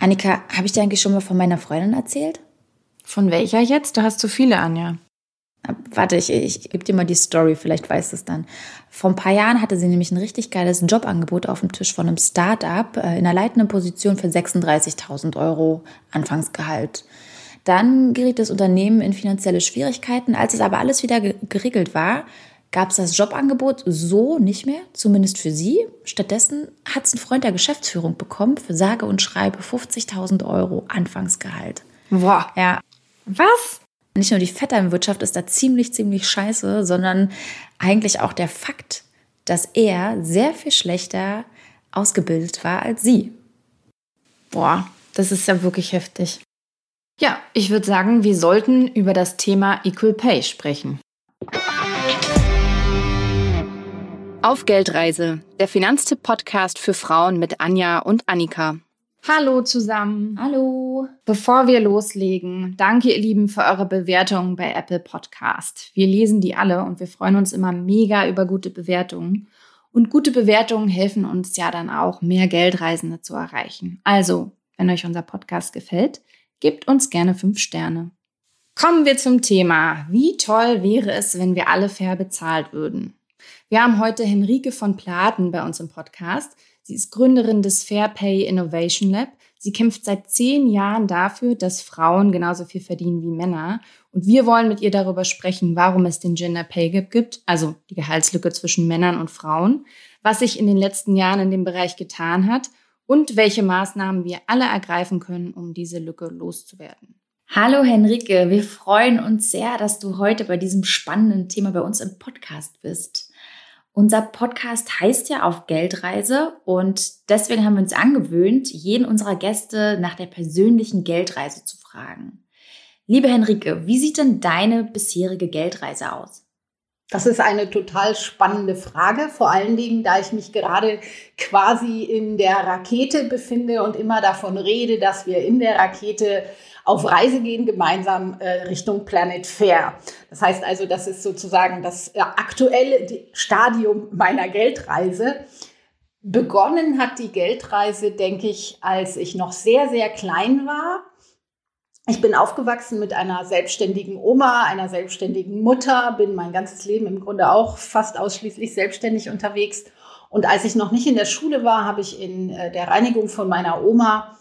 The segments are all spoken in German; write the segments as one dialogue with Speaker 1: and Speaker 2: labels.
Speaker 1: Annika, habe ich dir eigentlich schon mal von meiner Freundin erzählt?
Speaker 2: Von welcher jetzt? Du hast zu viele, Anja.
Speaker 1: Warte, ich, ich gebe dir mal die Story, vielleicht weißt du es dann. Vor ein paar Jahren hatte sie nämlich ein richtig geiles Jobangebot auf dem Tisch von einem Start-up äh, in einer leitenden Position für 36.000 Euro Anfangsgehalt. Dann geriet das Unternehmen in finanzielle Schwierigkeiten. Als es aber alles wieder geregelt war, gab es das Jobangebot so nicht mehr, zumindest für sie. Stattdessen hat es ein Freund der Geschäftsführung bekommen für sage und schreibe 50.000 Euro Anfangsgehalt.
Speaker 2: Boah.
Speaker 1: Ja.
Speaker 2: Was?
Speaker 1: Nicht nur die Vetternwirtschaft ist da ziemlich, ziemlich scheiße, sondern eigentlich auch der Fakt, dass er sehr viel schlechter ausgebildet war als sie.
Speaker 2: Boah, das ist ja wirklich heftig. Ja, ich würde sagen, wir sollten über das Thema Equal Pay sprechen. Auf Geldreise, der Finanztipp-Podcast für Frauen mit Anja und Annika. Hallo zusammen.
Speaker 1: Hallo.
Speaker 2: Bevor wir loslegen, danke ihr Lieben für eure Bewertungen bei Apple Podcast. Wir lesen die alle und wir freuen uns immer mega über gute Bewertungen. Und gute Bewertungen helfen uns ja dann auch, mehr Geldreisende zu erreichen. Also, wenn euch unser Podcast gefällt, gebt uns gerne fünf Sterne. Kommen wir zum Thema. Wie toll wäre es, wenn wir alle fair bezahlt würden? Wir haben heute Henrike von Platen bei uns im Podcast. Sie ist Gründerin des Fair Pay Innovation Lab. Sie kämpft seit zehn Jahren dafür, dass Frauen genauso viel verdienen wie Männer. Und wir wollen mit ihr darüber sprechen, warum es den Gender Pay Gap gibt, also die Gehaltslücke zwischen Männern und Frauen, was sich in den letzten Jahren in dem Bereich getan hat und welche Maßnahmen wir alle ergreifen können, um diese Lücke loszuwerden.
Speaker 1: Hallo Henrike, wir freuen uns sehr, dass du heute bei diesem spannenden Thema bei uns im Podcast bist. Unser Podcast heißt ja auf Geldreise und deswegen haben wir uns angewöhnt, jeden unserer Gäste nach der persönlichen Geldreise zu fragen. Liebe Henrike, wie sieht denn deine bisherige Geldreise aus?
Speaker 3: Das ist eine total spannende Frage, vor allen Dingen, da ich mich gerade quasi in der Rakete befinde und immer davon rede, dass wir in der Rakete auf Reise gehen, gemeinsam äh, Richtung Planet Fair. Das heißt also, das ist sozusagen das äh, aktuelle Stadium meiner Geldreise. Begonnen hat die Geldreise, denke ich, als ich noch sehr, sehr klein war. Ich bin aufgewachsen mit einer selbstständigen Oma, einer selbstständigen Mutter, bin mein ganzes Leben im Grunde auch fast ausschließlich selbstständig unterwegs. Und als ich noch nicht in der Schule war, habe ich in äh, der Reinigung von meiner Oma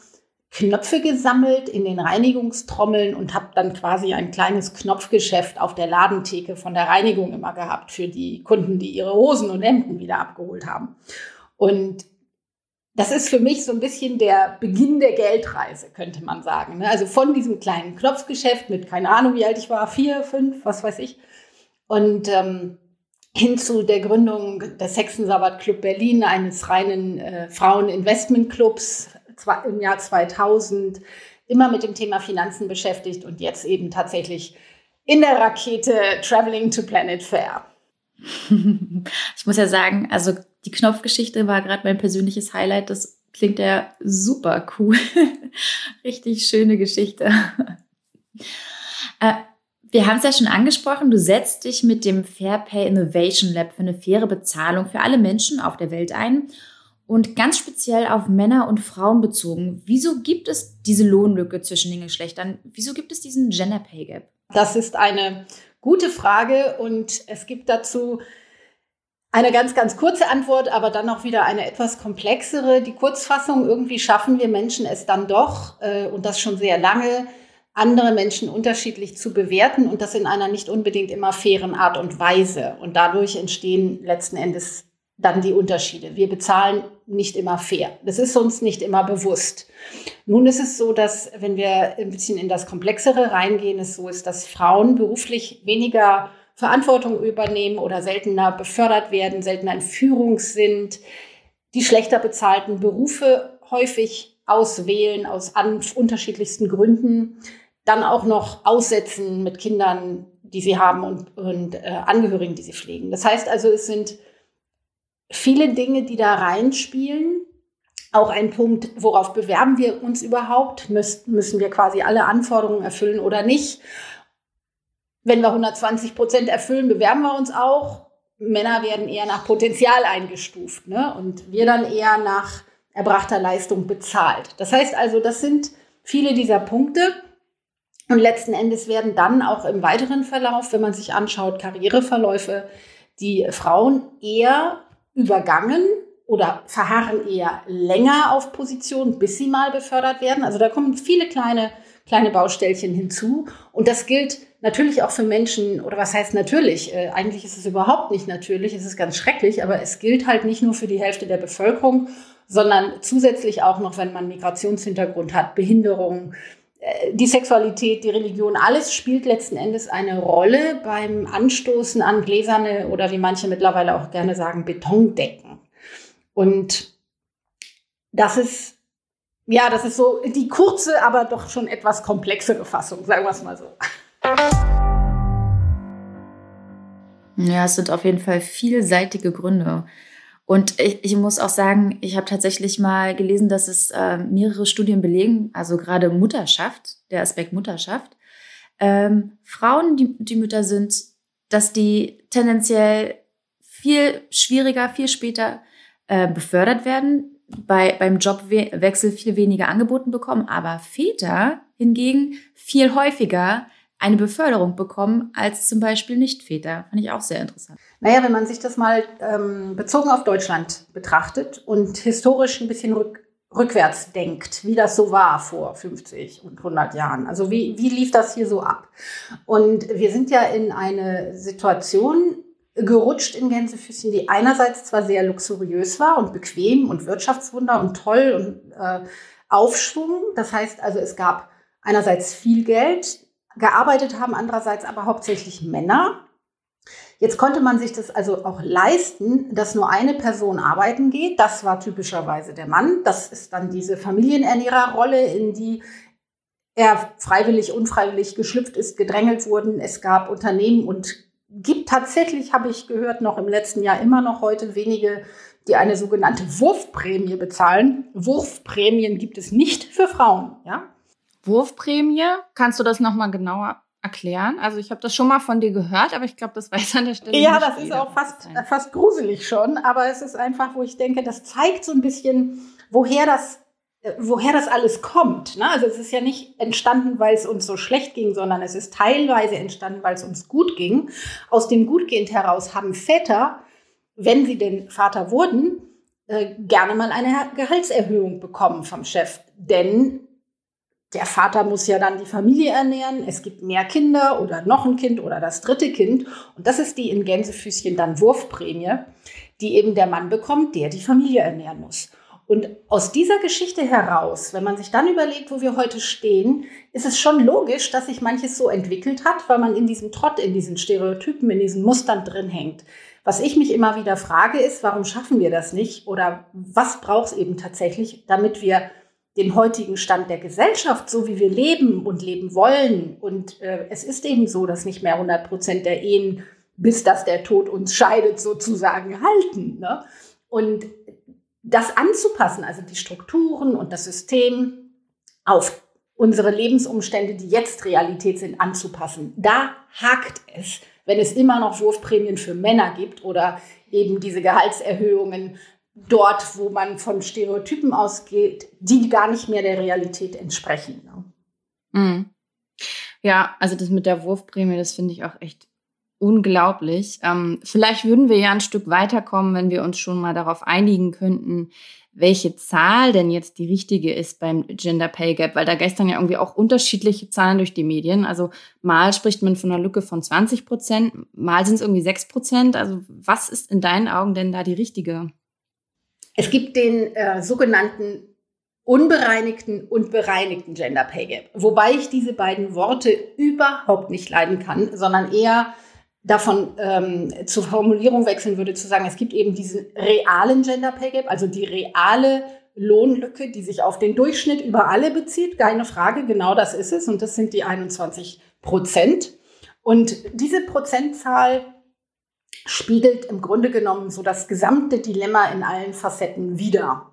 Speaker 3: Knöpfe gesammelt in den Reinigungstrommeln und habe dann quasi ein kleines Knopfgeschäft auf der Ladentheke von der Reinigung immer gehabt für die Kunden, die ihre Hosen und Hemden wieder abgeholt haben. Und das ist für mich so ein bisschen der Beginn der Geldreise, könnte man sagen. Ne? Also von diesem kleinen Knopfgeschäft mit, keine Ahnung, wie alt ich war, vier, fünf, was weiß ich. Und ähm, hin zu der Gründung des Hexensabbat Club Berlin, eines reinen äh, Frauen-Investment-Clubs, im Jahr 2000 immer mit dem Thema Finanzen beschäftigt und jetzt eben tatsächlich in der Rakete Traveling to Planet Fair.
Speaker 1: Ich muss ja sagen, also die Knopfgeschichte war gerade mein persönliches Highlight. Das klingt ja super cool. Richtig schöne Geschichte. Äh, wir haben es ja schon angesprochen, du setzt dich mit dem Fair Pay Innovation Lab für eine faire Bezahlung für alle Menschen auf der Welt ein und ganz speziell auf Männer und Frauen bezogen. Wieso gibt es diese Lohnlücke zwischen den Geschlechtern? Wieso gibt es diesen Gender Pay Gap?
Speaker 3: Das ist eine gute Frage und es gibt dazu eine ganz, ganz kurze Antwort, aber dann auch wieder eine etwas komplexere. Die Kurzfassung, irgendwie schaffen wir Menschen es dann doch, äh, und das schon sehr lange, andere Menschen unterschiedlich zu bewerten und das in einer nicht unbedingt immer fairen Art und Weise. Und dadurch entstehen letzten Endes dann die Unterschiede. Wir bezahlen nicht immer fair. Das ist uns nicht immer bewusst. Nun ist es so, dass wenn wir ein bisschen in das Komplexere reingehen, es so ist, dass Frauen beruflich weniger Verantwortung übernehmen oder seltener befördert werden, seltener in Führung sind, die schlechter bezahlten Berufe häufig auswählen aus unterschiedlichsten Gründen, dann auch noch aussetzen mit Kindern, die sie haben und, und äh, Angehörigen, die sie pflegen. Das heißt also, es sind viele Dinge, die da reinspielen. Auch ein Punkt, worauf bewerben wir uns überhaupt? Müssen, müssen wir quasi alle Anforderungen erfüllen oder nicht? Wenn wir 120 Prozent erfüllen, bewerben wir uns auch. Männer werden eher nach Potenzial eingestuft ne? und wir dann eher nach erbrachter Leistung bezahlt. Das heißt also, das sind viele dieser Punkte. Und letzten Endes werden dann auch im weiteren Verlauf, wenn man sich anschaut, Karriereverläufe, die Frauen eher übergangen oder verharren eher länger auf Positionen, bis sie mal befördert werden. Also da kommen viele kleine, kleine Baustellchen hinzu. Und das gilt natürlich auch für Menschen, oder was heißt natürlich? Äh, eigentlich ist es überhaupt nicht natürlich, es ist ganz schrecklich, aber es gilt halt nicht nur für die Hälfte der Bevölkerung, sondern zusätzlich auch noch, wenn man Migrationshintergrund hat, Behinderung, äh, die Sexualität, die Religion, alles spielt letzten Endes eine Rolle beim Anstoßen an gläserne oder wie manche mittlerweile auch gerne sagen, Betondecken. Und das ist, ja, das ist so die kurze, aber doch schon etwas komplexere Fassung, sagen wir es mal so.
Speaker 1: Ja, es sind auf jeden Fall vielseitige Gründe. Und ich, ich muss auch sagen, ich habe tatsächlich mal gelesen, dass es äh, mehrere Studien belegen, also gerade Mutterschaft, der Aspekt Mutterschaft, ähm, Frauen, die, die Mütter sind, dass die tendenziell viel schwieriger, viel später äh, befördert werden, bei, beim Jobwechsel viel weniger angeboten bekommen, aber Väter hingegen viel häufiger eine Beförderung bekommen als zum Beispiel Nicht-Väter. Fand ich auch sehr interessant.
Speaker 3: Naja, wenn man sich das mal ähm, bezogen auf Deutschland betrachtet und historisch ein bisschen rück, rückwärts denkt, wie das so war vor 50 und 100 Jahren. Also wie, wie lief das hier so ab? Und wir sind ja in eine Situation gerutscht in Gänsefüßchen, die einerseits zwar sehr luxuriös war und bequem und Wirtschaftswunder und toll und äh, Aufschwung. Das heißt also, es gab einerseits viel Geld, gearbeitet haben andererseits aber hauptsächlich Männer. Jetzt konnte man sich das also auch leisten, dass nur eine Person arbeiten geht. Das war typischerweise der Mann. Das ist dann diese Familienernährerrolle, in die er freiwillig, unfreiwillig geschlüpft ist, gedrängelt wurden. Es gab Unternehmen und gibt tatsächlich, habe ich gehört, noch im letzten Jahr immer noch heute wenige, die eine sogenannte Wurfprämie bezahlen. Wurfprämien gibt es nicht für Frauen, ja?
Speaker 2: Wurfprämie, kannst du das nochmal genauer erklären? Also ich habe das schon mal von dir gehört, aber ich glaube, das weiß an der Stelle
Speaker 3: Ja, das ist auch fast, fast gruselig schon, aber es ist einfach, wo ich denke, das zeigt so ein bisschen, woher das äh, woher das alles kommt. Ne? Also es ist ja nicht entstanden, weil es uns so schlecht ging, sondern es ist teilweise entstanden, weil es uns gut ging. Aus dem Gutgehend heraus haben Väter, wenn sie denn Vater wurden, äh, gerne mal eine Gehaltserhöhung bekommen vom Chef. Denn der Vater muss ja dann die Familie ernähren, es gibt mehr Kinder oder noch ein Kind oder das dritte Kind. Und das ist die in Gänsefüßchen dann Wurfprämie, die eben der Mann bekommt, der die Familie ernähren muss. Und aus dieser Geschichte heraus, wenn man sich dann überlegt, wo wir heute stehen, ist es schon logisch, dass sich manches so entwickelt hat, weil man in diesem Trott, in diesen Stereotypen, in diesen Mustern drin hängt. Was ich mich immer wieder frage, ist, warum schaffen wir das nicht? Oder was braucht es eben tatsächlich, damit wir den heutigen Stand der Gesellschaft, so wie wir leben und leben wollen. Und äh, es ist eben so, dass nicht mehr 100 Prozent der Ehen, bis dass der Tod uns scheidet, sozusagen halten. Ne? Und das anzupassen, also die Strukturen und das System auf unsere Lebensumstände, die jetzt Realität sind, anzupassen. Da hakt es, wenn es immer noch Wurfprämien für Männer gibt oder eben diese Gehaltserhöhungen dort, wo man von Stereotypen ausgeht, die gar nicht mehr der Realität entsprechen. Ne?
Speaker 2: Mhm. Ja, also das mit der Wurfprämie, das finde ich auch echt unglaublich. Ähm, vielleicht würden wir ja ein Stück weiterkommen, wenn wir uns schon mal darauf einigen könnten, welche Zahl denn jetzt die richtige ist beim Gender Pay Gap, weil da gestern ja irgendwie auch unterschiedliche Zahlen durch die Medien. Also mal spricht man von einer Lücke von 20 Prozent, mal sind es irgendwie 6 Prozent. Also was ist in deinen Augen denn da die richtige?
Speaker 3: Es gibt den äh, sogenannten unbereinigten und bereinigten Gender Pay Gap, wobei ich diese beiden Worte überhaupt nicht leiden kann, sondern eher davon ähm, zur Formulierung wechseln würde, zu sagen, es gibt eben diesen realen Gender Pay Gap, also die reale Lohnlücke, die sich auf den Durchschnitt über alle bezieht. Keine Frage, genau das ist es. Und das sind die 21 Prozent. Und diese Prozentzahl spiegelt im Grunde genommen so das gesamte Dilemma in allen Facetten wider.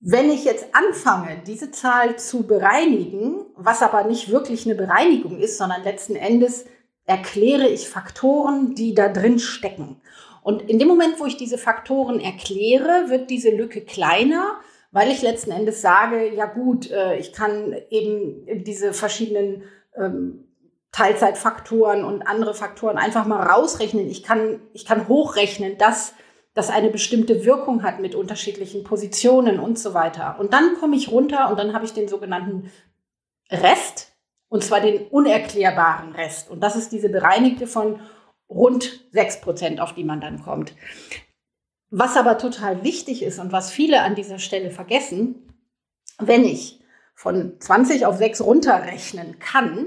Speaker 3: Wenn ich jetzt anfange, diese Zahl zu bereinigen, was aber nicht wirklich eine Bereinigung ist, sondern letzten Endes erkläre ich Faktoren, die da drin stecken. Und in dem Moment, wo ich diese Faktoren erkläre, wird diese Lücke kleiner, weil ich letzten Endes sage, ja gut, äh, ich kann eben diese verschiedenen ähm, Teilzeitfaktoren und andere Faktoren einfach mal rausrechnen. Ich kann, ich kann hochrechnen, dass das eine bestimmte Wirkung hat mit unterschiedlichen Positionen und so weiter. Und dann komme ich runter und dann habe ich den sogenannten Rest, und zwar den unerklärbaren Rest. Und das ist diese bereinigte von rund sechs Prozent, auf die man dann kommt. Was aber total wichtig ist und was viele an dieser Stelle vergessen, wenn ich von 20 auf 6 runterrechnen kann,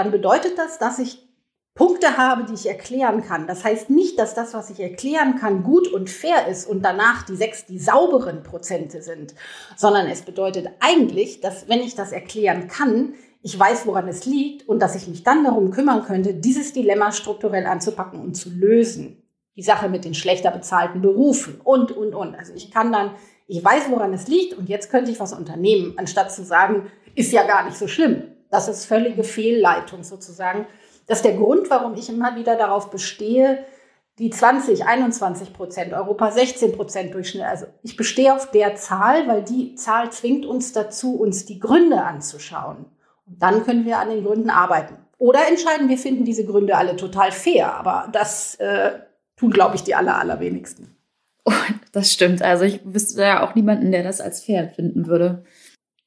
Speaker 3: dann bedeutet das, dass ich Punkte habe, die ich erklären kann. Das heißt nicht, dass das, was ich erklären kann, gut und fair ist und danach die sechs die sauberen Prozente sind, sondern es bedeutet eigentlich, dass wenn ich das erklären kann, ich weiß, woran es liegt und dass ich mich dann darum kümmern könnte, dieses Dilemma strukturell anzupacken und zu lösen. Die Sache mit den schlechter bezahlten Berufen und, und, und. Also ich kann dann, ich weiß, woran es liegt und jetzt könnte ich was unternehmen, anstatt zu sagen, ist ja gar nicht so schlimm. Das ist völlige Fehlleitung sozusagen. Das ist der Grund, warum ich immer wieder darauf bestehe, die 20, 21 Prozent, Europa 16 Prozent Durchschnitt. Also ich bestehe auf der Zahl, weil die Zahl zwingt uns dazu, uns die Gründe anzuschauen. Und dann können wir an den Gründen arbeiten. Oder entscheiden, wir finden diese Gründe alle total fair. Aber das äh, tun, glaube ich, die aller, allerwenigsten.
Speaker 1: Oh, das stimmt. Also ich wüsste ja auch niemanden, der das als fair finden würde.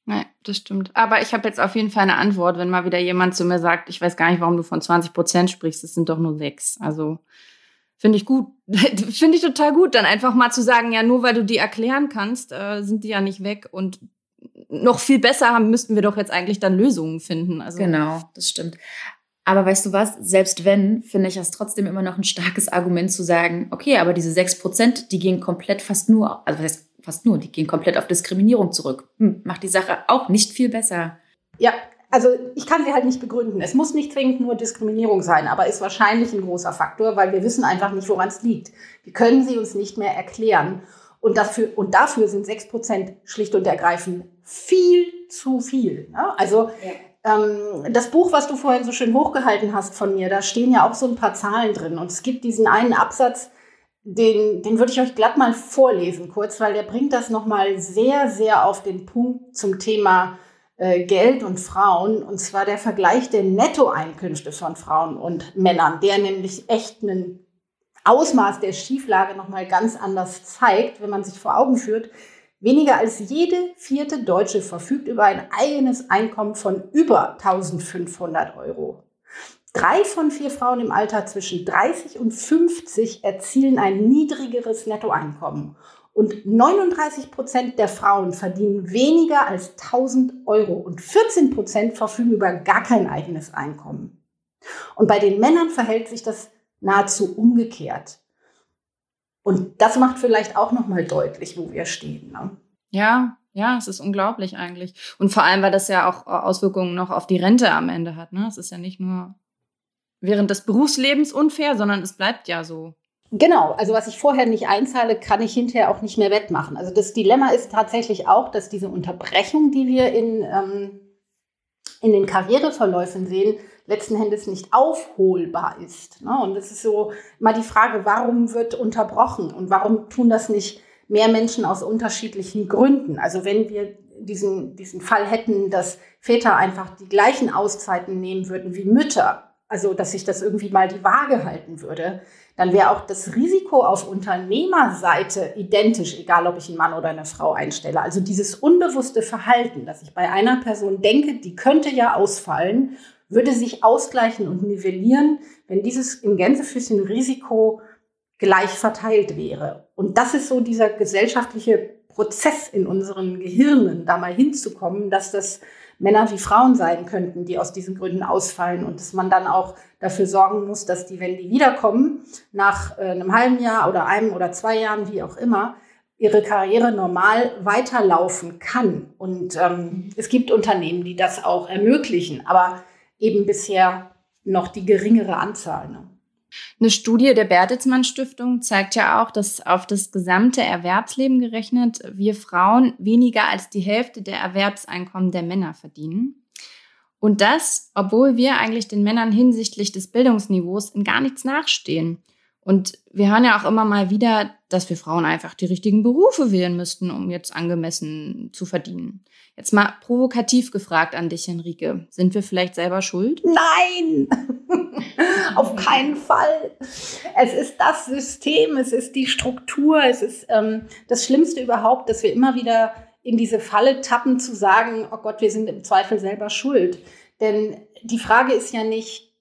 Speaker 2: Nein, das stimmt. Aber ich habe jetzt auf jeden Fall eine Antwort, wenn mal wieder jemand zu mir sagt, ich weiß gar nicht, warum du von 20 Prozent sprichst, es sind doch nur sechs. Also finde ich gut. finde ich total gut, dann einfach mal zu sagen, ja, nur weil du die erklären kannst, äh, sind die ja nicht weg. Und noch viel besser haben, müssten wir doch jetzt eigentlich dann Lösungen finden. Also
Speaker 1: genau, das stimmt. Aber weißt du was, selbst wenn, finde ich das trotzdem immer noch ein starkes Argument zu sagen, okay, aber diese sechs Prozent, die gehen komplett fast nur, also das heißt fast nur, die gehen komplett auf Diskriminierung zurück. Hm, macht die Sache auch nicht viel besser.
Speaker 3: Ja, also ich kann sie halt nicht begründen. Es muss nicht zwingend nur Diskriminierung sein, aber ist wahrscheinlich ein großer Faktor, weil wir wissen einfach nicht, woran es liegt. Wir können sie uns nicht mehr erklären. Und dafür, und dafür sind sechs Prozent schlicht und ergreifend viel zu viel. Ne? Also ja. ähm, das Buch, was du vorhin so schön hochgehalten hast von mir, da stehen ja auch so ein paar Zahlen drin. Und es gibt diesen einen Absatz, den, den würde ich euch glatt mal vorlesen kurz, weil der bringt das nochmal sehr, sehr auf den Punkt zum Thema äh, Geld und Frauen. Und zwar der Vergleich der Nettoeinkünfte von Frauen und Männern, der nämlich echt ein Ausmaß der Schieflage nochmal ganz anders zeigt, wenn man sich vor Augen führt. Weniger als jede vierte Deutsche verfügt über ein eigenes Einkommen von über 1500 Euro. Drei von vier Frauen im Alter zwischen 30 und 50 erzielen ein niedrigeres Nettoeinkommen. Und 39 Prozent der Frauen verdienen weniger als 1000 Euro und 14 Prozent verfügen über gar kein eigenes Einkommen. Und bei den Männern verhält sich das nahezu umgekehrt. Und das macht vielleicht auch nochmal deutlich, wo wir stehen. Ne?
Speaker 2: Ja, ja, es ist unglaublich eigentlich. Und vor allem, weil das ja auch Auswirkungen noch auf die Rente am Ende hat. Ne? Es ist ja nicht nur während des Berufslebens unfair, sondern es bleibt ja so.
Speaker 3: Genau, also was ich vorher nicht einzahle, kann ich hinterher auch nicht mehr wettmachen. Also das Dilemma ist tatsächlich auch, dass diese Unterbrechung, die wir in, ähm, in den Karriereverläufen sehen, letzten Endes nicht aufholbar ist. Ne? Und es ist so mal die Frage, warum wird unterbrochen und warum tun das nicht mehr Menschen aus unterschiedlichen Gründen? Also wenn wir diesen, diesen Fall hätten, dass Väter einfach die gleichen Auszeiten nehmen würden wie Mütter, also dass sich das irgendwie mal die Waage halten würde, dann wäre auch das Risiko auf Unternehmerseite identisch, egal ob ich einen Mann oder eine Frau einstelle. Also dieses unbewusste Verhalten, dass ich bei einer Person denke, die könnte ja ausfallen, würde sich ausgleichen und nivellieren, wenn dieses in Gänsefüßchen Risiko gleich verteilt wäre. Und das ist so dieser gesellschaftliche Prozess in unseren Gehirnen, da mal hinzukommen, dass das Männer wie Frauen sein könnten, die aus diesen Gründen ausfallen und dass man dann auch dafür sorgen muss, dass die, wenn die wiederkommen, nach äh, einem halben Jahr oder einem oder zwei Jahren, wie auch immer, ihre Karriere normal weiterlaufen kann. Und ähm, es gibt Unternehmen, die das auch ermöglichen, aber eben bisher noch die geringere Anzahl. Ne?
Speaker 2: Eine Studie der Bertelsmann Stiftung zeigt ja auch, dass auf das gesamte Erwerbsleben gerechnet wir Frauen weniger als die Hälfte der Erwerbseinkommen der Männer verdienen. Und das, obwohl wir eigentlich den Männern hinsichtlich des Bildungsniveaus in gar nichts nachstehen. Und wir hören ja auch immer mal wieder, dass wir Frauen einfach die richtigen Berufe wählen müssten, um jetzt angemessen zu verdienen. Jetzt mal provokativ gefragt an dich, Henrike. Sind wir vielleicht selber schuld?
Speaker 3: Nein, auf keinen Fall. Es ist das System, es ist die Struktur, es ist ähm, das Schlimmste überhaupt, dass wir immer wieder in diese Falle tappen zu sagen, oh Gott, wir sind im Zweifel selber schuld. Denn die Frage ist ja nicht,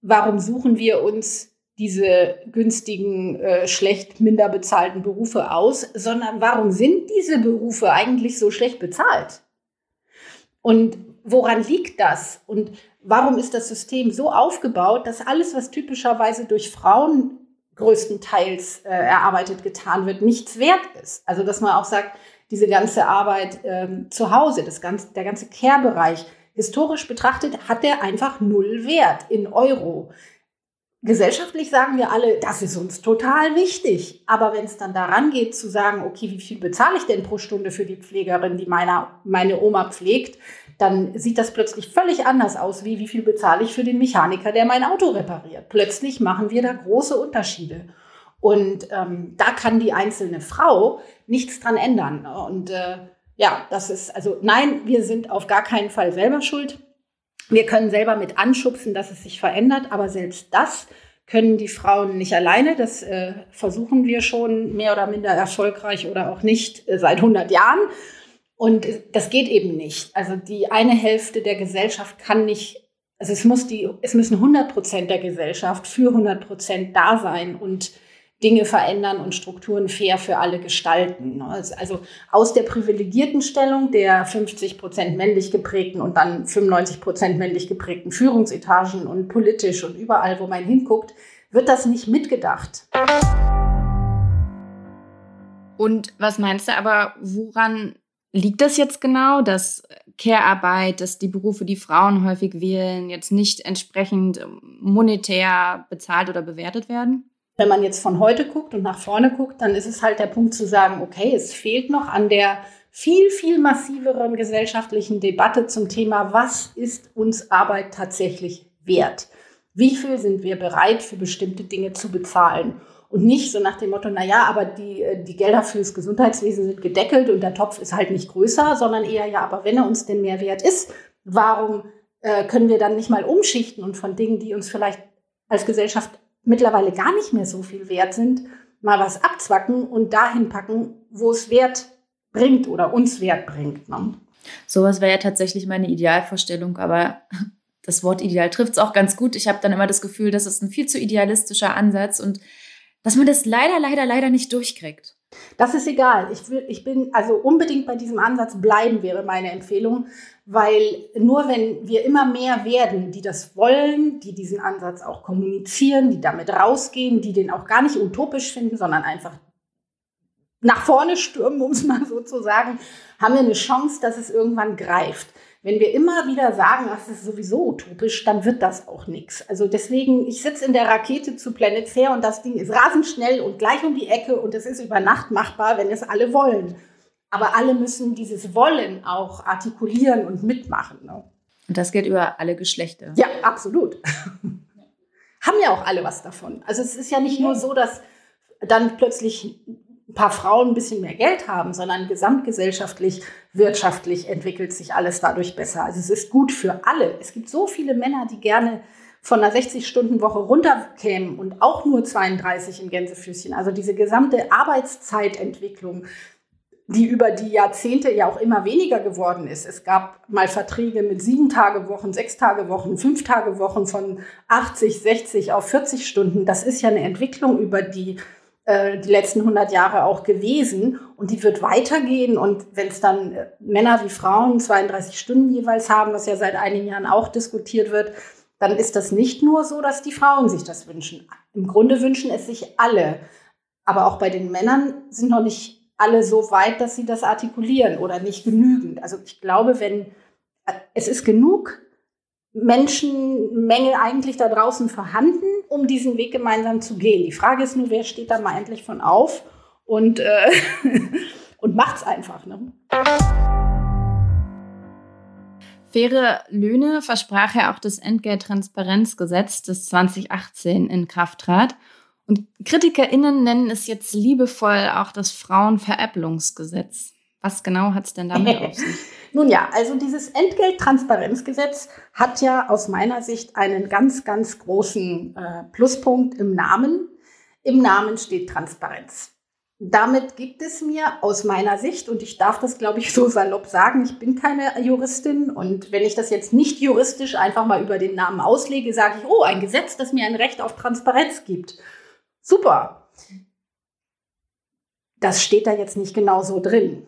Speaker 3: warum suchen wir uns diese günstigen, äh, schlecht minder bezahlten Berufe aus, sondern warum sind diese Berufe eigentlich so schlecht bezahlt? Und woran liegt das? Und warum ist das System so aufgebaut, dass alles, was typischerweise durch Frauen größtenteils äh, erarbeitet getan wird, nichts wert ist? Also dass man auch sagt, diese ganze Arbeit ähm, zu Hause, das ganze, der ganze Care-Bereich, historisch betrachtet, hat der einfach null Wert in Euro. Gesellschaftlich sagen wir alle, das ist uns total wichtig. Aber wenn es dann daran geht zu sagen, okay, wie viel bezahle ich denn pro Stunde für die Pflegerin, die meine, meine Oma pflegt, dann sieht das plötzlich völlig anders aus, wie wie viel bezahle ich für den Mechaniker, der mein Auto repariert. Plötzlich machen wir da große Unterschiede. Und ähm, da kann die einzelne Frau nichts dran ändern. Und äh, ja, das ist, also nein, wir sind auf gar keinen Fall selber schuld. Wir können selber mit anschubsen, dass es sich verändert, aber selbst das können die Frauen nicht alleine. Das äh, versuchen wir schon mehr oder minder erfolgreich oder auch nicht äh, seit 100 Jahren. Und das geht eben nicht. Also die eine Hälfte der Gesellschaft kann nicht, also es muss die, es müssen 100 Prozent der Gesellschaft für 100 Prozent da sein und Dinge verändern und Strukturen fair für alle gestalten. Ne? Also, also aus der privilegierten Stellung der 50 Prozent männlich geprägten und dann 95 Prozent männlich geprägten Führungsetagen und politisch und überall, wo man hinguckt, wird das nicht mitgedacht.
Speaker 2: Und was meinst du aber, woran liegt das jetzt genau, dass Care-Arbeit, dass die Berufe, die Frauen häufig wählen, jetzt nicht entsprechend monetär bezahlt oder bewertet werden?
Speaker 3: Wenn man jetzt von heute guckt und nach vorne guckt, dann ist es halt der Punkt zu sagen, okay, es fehlt noch an der viel, viel massiveren gesellschaftlichen Debatte zum Thema, was ist uns Arbeit tatsächlich wert? Wie viel sind wir bereit, für bestimmte Dinge zu bezahlen? Und nicht so nach dem Motto, na ja, aber die, die Gelder fürs Gesundheitswesen sind gedeckelt und der Topf ist halt nicht größer, sondern eher, ja, aber wenn er uns denn mehr wert ist, warum äh, können wir dann nicht mal umschichten und von Dingen, die uns vielleicht als Gesellschaft mittlerweile gar nicht mehr so viel wert sind, mal was abzwacken und dahin packen, wo es Wert bringt oder uns Wert bringt. Ne?
Speaker 1: Sowas wäre ja tatsächlich meine Idealvorstellung, aber das Wort ideal trifft es auch ganz gut. Ich habe dann immer das Gefühl, das ist ein viel zu idealistischer Ansatz und dass man das leider, leider, leider nicht durchkriegt.
Speaker 3: Das ist egal. Ich, will, ich bin also unbedingt bei diesem Ansatz bleiben, wäre meine Empfehlung, weil nur wenn wir immer mehr werden, die das wollen, die diesen Ansatz auch kommunizieren, die damit rausgehen, die den auch gar nicht utopisch finden, sondern einfach nach vorne stürmen, um es mal so zu sagen, haben wir eine Chance, dass es irgendwann greift. Wenn wir immer wieder sagen, das ist sowieso utopisch, dann wird das auch nichts. Also deswegen, ich sitze in der Rakete zu Planet Fair und das Ding ist rasend schnell und gleich um die Ecke und es ist über Nacht machbar, wenn es alle wollen. Aber alle müssen dieses Wollen auch artikulieren und mitmachen. Ne?
Speaker 1: Und das gilt über alle Geschlechter.
Speaker 3: Ja, absolut. Haben ja auch alle was davon. Also es ist ja nicht nur so, dass dann plötzlich ein paar Frauen ein bisschen mehr Geld haben, sondern gesamtgesellschaftlich, wirtschaftlich entwickelt sich alles dadurch besser. Also es ist gut für alle. Es gibt so viele Männer, die gerne von einer 60-Stunden-Woche runterkämen und auch nur 32 in Gänsefüßchen. Also diese gesamte Arbeitszeitentwicklung, die über die Jahrzehnte ja auch immer weniger geworden ist. Es gab mal Verträge mit sieben Tage Wochen, sechs Tage Wochen, fünf Tage Wochen von 80, 60 auf 40 Stunden. Das ist ja eine Entwicklung über die äh, die letzten 100 Jahre auch gewesen und die wird weitergehen und wenn es dann äh, Männer wie Frauen 32 Stunden jeweils haben, was ja seit einigen Jahren auch diskutiert wird, dann ist das nicht nur so, dass die Frauen sich das wünschen. Im Grunde wünschen es sich alle. Aber auch bei den Männern sind noch nicht alle so weit, dass sie das artikulieren oder nicht genügend. Also ich glaube, wenn äh, es ist genug Menschenmenge eigentlich da draußen vorhanden, um diesen Weg gemeinsam zu gehen. Die Frage ist nur, wer steht da mal endlich von auf und, äh, und macht's einfach. Ne?
Speaker 2: Faire Löhne versprach ja auch das Entgelttransparenzgesetz, das 2018 in Kraft trat. Und KritikerInnen nennen es jetzt liebevoll auch das Frauenveräpplungsgesetz. Was genau hat es denn damit auf sich?
Speaker 3: Nun ja, also dieses Entgelttransparenzgesetz hat ja aus meiner Sicht einen ganz, ganz großen äh, Pluspunkt im Namen. Im Namen steht Transparenz. Damit gibt es mir aus meiner Sicht, und ich darf das, glaube ich, so salopp sagen, ich bin keine Juristin und wenn ich das jetzt nicht juristisch einfach mal über den Namen auslege, sage ich, oh, ein Gesetz, das mir ein Recht auf Transparenz gibt. Super. Das steht da jetzt nicht genau so drin.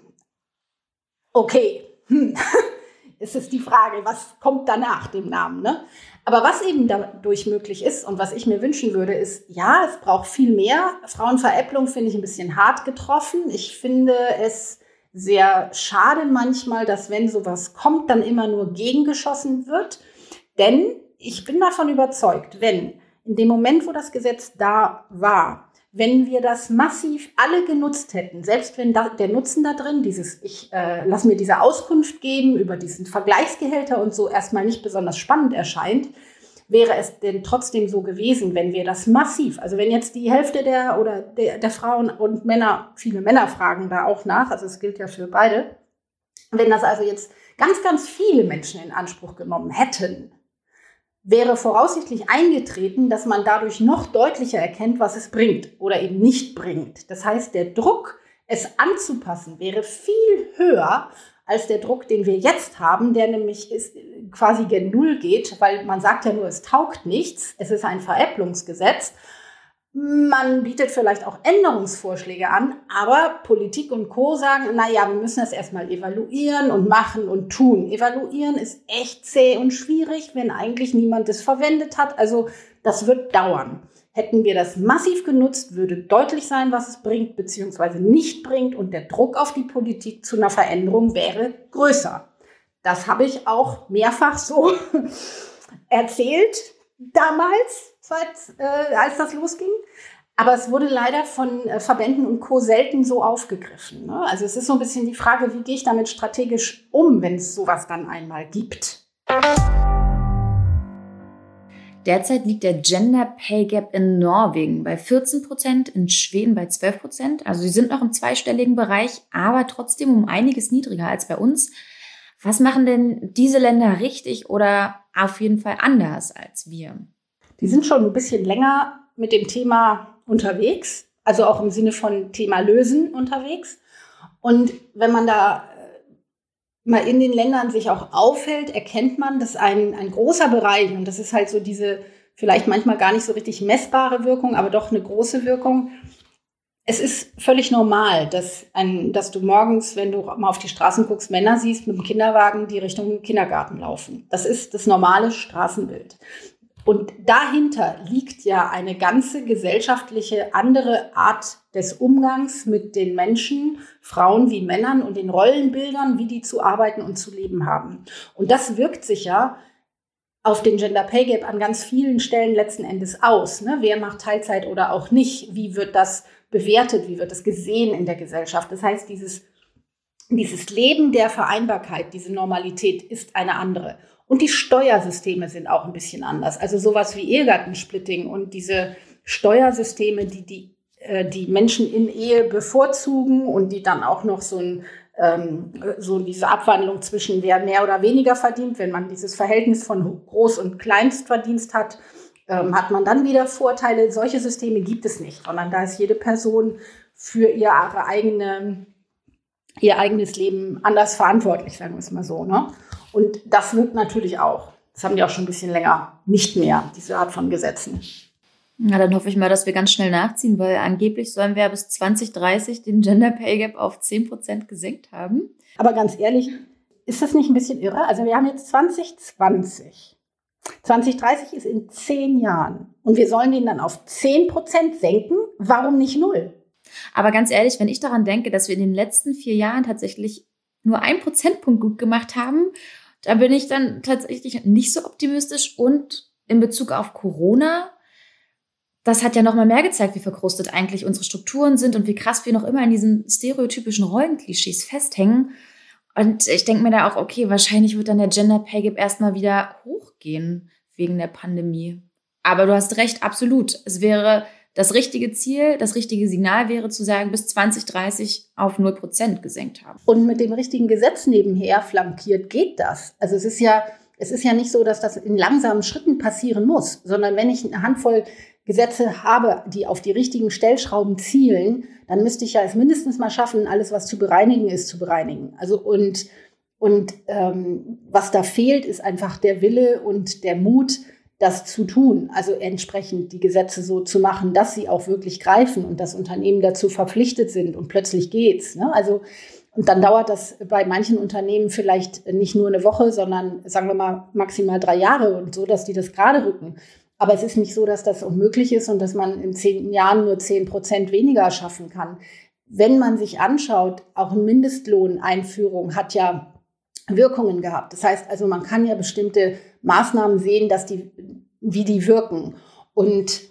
Speaker 3: Okay, hm. es ist die Frage, was kommt danach dem Namen. Ne? Aber was eben dadurch möglich ist und was ich mir wünschen würde, ist, ja, es braucht viel mehr. Frauenveräpplung finde ich ein bisschen hart getroffen. Ich finde es sehr schade manchmal, dass wenn sowas kommt, dann immer nur gegengeschossen wird. Denn ich bin davon überzeugt, wenn in dem Moment, wo das Gesetz da war, wenn wir das massiv alle genutzt hätten, selbst wenn da, der Nutzen da drin, dieses, ich äh, lass mir diese Auskunft geben über diesen Vergleichsgehälter und so erstmal nicht besonders spannend erscheint, wäre es denn trotzdem so gewesen, wenn wir das massiv, also wenn jetzt die Hälfte der oder der, der Frauen und Männer, viele Männer fragen da auch nach, also es gilt ja für beide, wenn das also jetzt ganz, ganz viele Menschen in Anspruch genommen hätten, wäre voraussichtlich eingetreten, dass man dadurch noch deutlicher erkennt, was es bringt oder eben nicht bringt. Das heißt, der Druck, es anzupassen, wäre viel höher als der Druck, den wir jetzt haben, der nämlich ist, quasi gen Null geht, weil man sagt ja nur, es taugt nichts, es ist ein Veräpplungsgesetz. Man bietet vielleicht auch Änderungsvorschläge an, aber Politik und Co. sagen, na ja, wir müssen das erstmal evaluieren und machen und tun. Evaluieren ist echt zäh und schwierig, wenn eigentlich niemand es verwendet hat. Also das wird dauern. Hätten wir das massiv genutzt, würde deutlich sein, was es bringt bzw. nicht bringt und der Druck auf die Politik zu einer Veränderung wäre größer. Das habe ich auch mehrfach so erzählt damals, seit, äh, als das losging. Aber es wurde leider von äh, Verbänden und Co. selten so aufgegriffen. Ne? Also es ist so ein bisschen die Frage, wie gehe ich damit strategisch um, wenn es sowas dann einmal gibt.
Speaker 1: Derzeit liegt der Gender Pay Gap in Norwegen bei 14 Prozent, in Schweden bei 12 Prozent. Also sie sind noch im zweistelligen Bereich, aber trotzdem um einiges niedriger als bei uns. Was machen denn diese Länder richtig oder auf jeden Fall anders als wir?
Speaker 3: Die sind schon ein bisschen länger mit dem Thema unterwegs, also auch im Sinne von Thema Lösen unterwegs. Und wenn man da äh, mal in den Ländern sich auch aufhält, erkennt man, dass ein, ein großer Bereich, und das ist halt so diese vielleicht manchmal gar nicht so richtig messbare Wirkung, aber doch eine große Wirkung, es ist völlig normal, dass, ein, dass du morgens, wenn du mal auf die Straßen guckst, Männer siehst mit dem Kinderwagen, die Richtung Kindergarten laufen. Das ist das normale Straßenbild. Und dahinter liegt ja eine ganze gesellschaftliche andere Art des Umgangs mit den Menschen, Frauen wie Männern und den Rollenbildern, wie die zu arbeiten und zu leben haben. Und das wirkt sich ja auf den Gender Pay Gap an ganz vielen Stellen letzten Endes aus. Ne? Wer macht Teilzeit oder auch nicht? Wie wird das bewertet, wie wird das gesehen in der Gesellschaft. Das heißt, dieses, dieses Leben der Vereinbarkeit, diese Normalität ist eine andere. Und die Steuersysteme sind auch ein bisschen anders. Also sowas wie Ehegattensplitting und diese Steuersysteme, die die, äh, die Menschen in Ehe bevorzugen und die dann auch noch so ein ähm, so diese Abwandlung zwischen wer mehr oder weniger verdient, wenn man dieses Verhältnis von Groß- und Kleinstverdienst hat, ähm, hat man dann wieder Vorteile. Solche Systeme gibt es nicht, sondern da ist jede Person für ihre eigene, ihr eigenes Leben anders verantwortlich, sagen wir es mal so. Ne? Und das wirkt natürlich auch. Das haben die auch schon ein bisschen länger nicht mehr, diese Art von Gesetzen.
Speaker 1: Na, dann hoffe ich mal, dass wir ganz schnell nachziehen, weil angeblich sollen wir bis 2030 den Gender Pay Gap auf 10 Prozent gesenkt haben.
Speaker 3: Aber ganz ehrlich, ist das nicht ein bisschen irre? Also wir haben jetzt 2020. 2030 ist in zehn Jahren und wir sollen den dann auf 10 Prozent senken. Warum nicht null?
Speaker 1: Aber ganz ehrlich, wenn ich daran denke, dass wir in den letzten vier Jahren tatsächlich nur ein Prozentpunkt gut gemacht haben, da bin ich dann tatsächlich nicht so optimistisch. Und in Bezug auf Corona, das hat ja noch mal mehr gezeigt, wie verkrustet eigentlich unsere Strukturen sind und wie krass wir noch immer in diesen stereotypischen Rollenklischees festhängen. Und ich denke mir da auch, okay, wahrscheinlich wird dann der Gender Pay Gap erstmal wieder hochgehen wegen der Pandemie. Aber du hast recht, absolut. Es wäre das richtige Ziel, das richtige Signal wäre zu sagen, bis 2030 auf 0 Prozent gesenkt haben.
Speaker 3: Und mit dem richtigen Gesetz nebenher flankiert geht das. Also es ist ja, es ist ja nicht so, dass das in langsamen Schritten passieren muss, sondern wenn ich eine Handvoll Gesetze habe, die auf die richtigen Stellschrauben zielen, dann müsste ich ja es mindestens mal schaffen, alles, was zu bereinigen ist, zu bereinigen. Also und und ähm, was da fehlt, ist einfach der Wille und der Mut, das zu tun. Also entsprechend die Gesetze so zu machen, dass sie auch wirklich greifen und das Unternehmen dazu verpflichtet sind und plötzlich geht's. Ne? Also und dann dauert das bei manchen Unternehmen vielleicht nicht nur eine Woche, sondern sagen wir mal maximal drei Jahre und so, dass die das gerade rücken. Aber es ist nicht so, dass das unmöglich ist und dass man in zehn Jahren nur zehn Prozent weniger schaffen kann. Wenn man sich anschaut, auch eine Mindestlohneinführung hat ja Wirkungen gehabt. Das heißt also, man kann ja bestimmte Maßnahmen sehen, dass die, wie die wirken. Und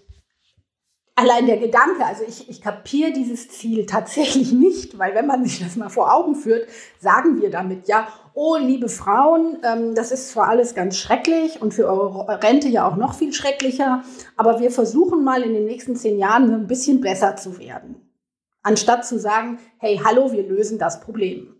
Speaker 3: allein der Gedanke, also ich, ich kapiere dieses Ziel tatsächlich nicht, weil wenn man sich das mal vor Augen führt, sagen wir damit ja, oh liebe Frauen, ähm, das ist zwar alles ganz schrecklich und für eure Rente ja auch noch viel schrecklicher, aber wir versuchen mal in den nächsten zehn Jahren ein bisschen besser zu werden. Anstatt zu sagen, hey, hallo, wir lösen das Problem.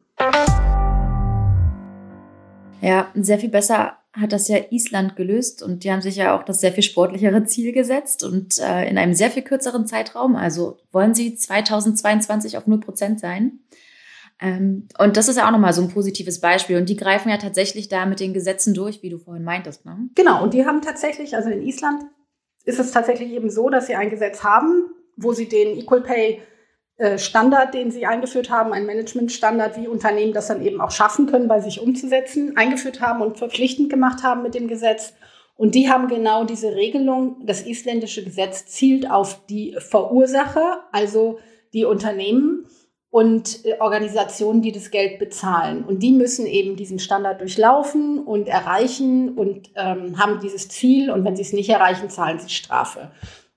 Speaker 1: Ja, sehr viel besser hat das ja Island gelöst und die haben sich ja auch das sehr viel sportlichere Ziel gesetzt und äh, in einem sehr viel kürzeren Zeitraum. Also wollen sie 2022 auf 0 Prozent sein. Ähm, und das ist ja auch nochmal so ein positives Beispiel. Und die greifen ja tatsächlich da mit den Gesetzen durch, wie du vorhin meintest. Ne?
Speaker 3: Genau, und die haben tatsächlich, also in Island ist es tatsächlich eben so, dass sie ein Gesetz haben, wo sie den Equal Pay Standard, den Sie eingeführt haben, ein Managementstandard, wie Unternehmen das dann eben auch schaffen können, bei sich umzusetzen, eingeführt haben und verpflichtend gemacht haben mit dem Gesetz. Und die haben genau diese Regelung. Das isländische Gesetz zielt auf die Verursacher, also die Unternehmen und äh, Organisationen, die das Geld bezahlen. Und die müssen eben diesen Standard durchlaufen und erreichen und ähm, haben dieses Ziel. Und wenn sie es nicht erreichen, zahlen sie Strafe.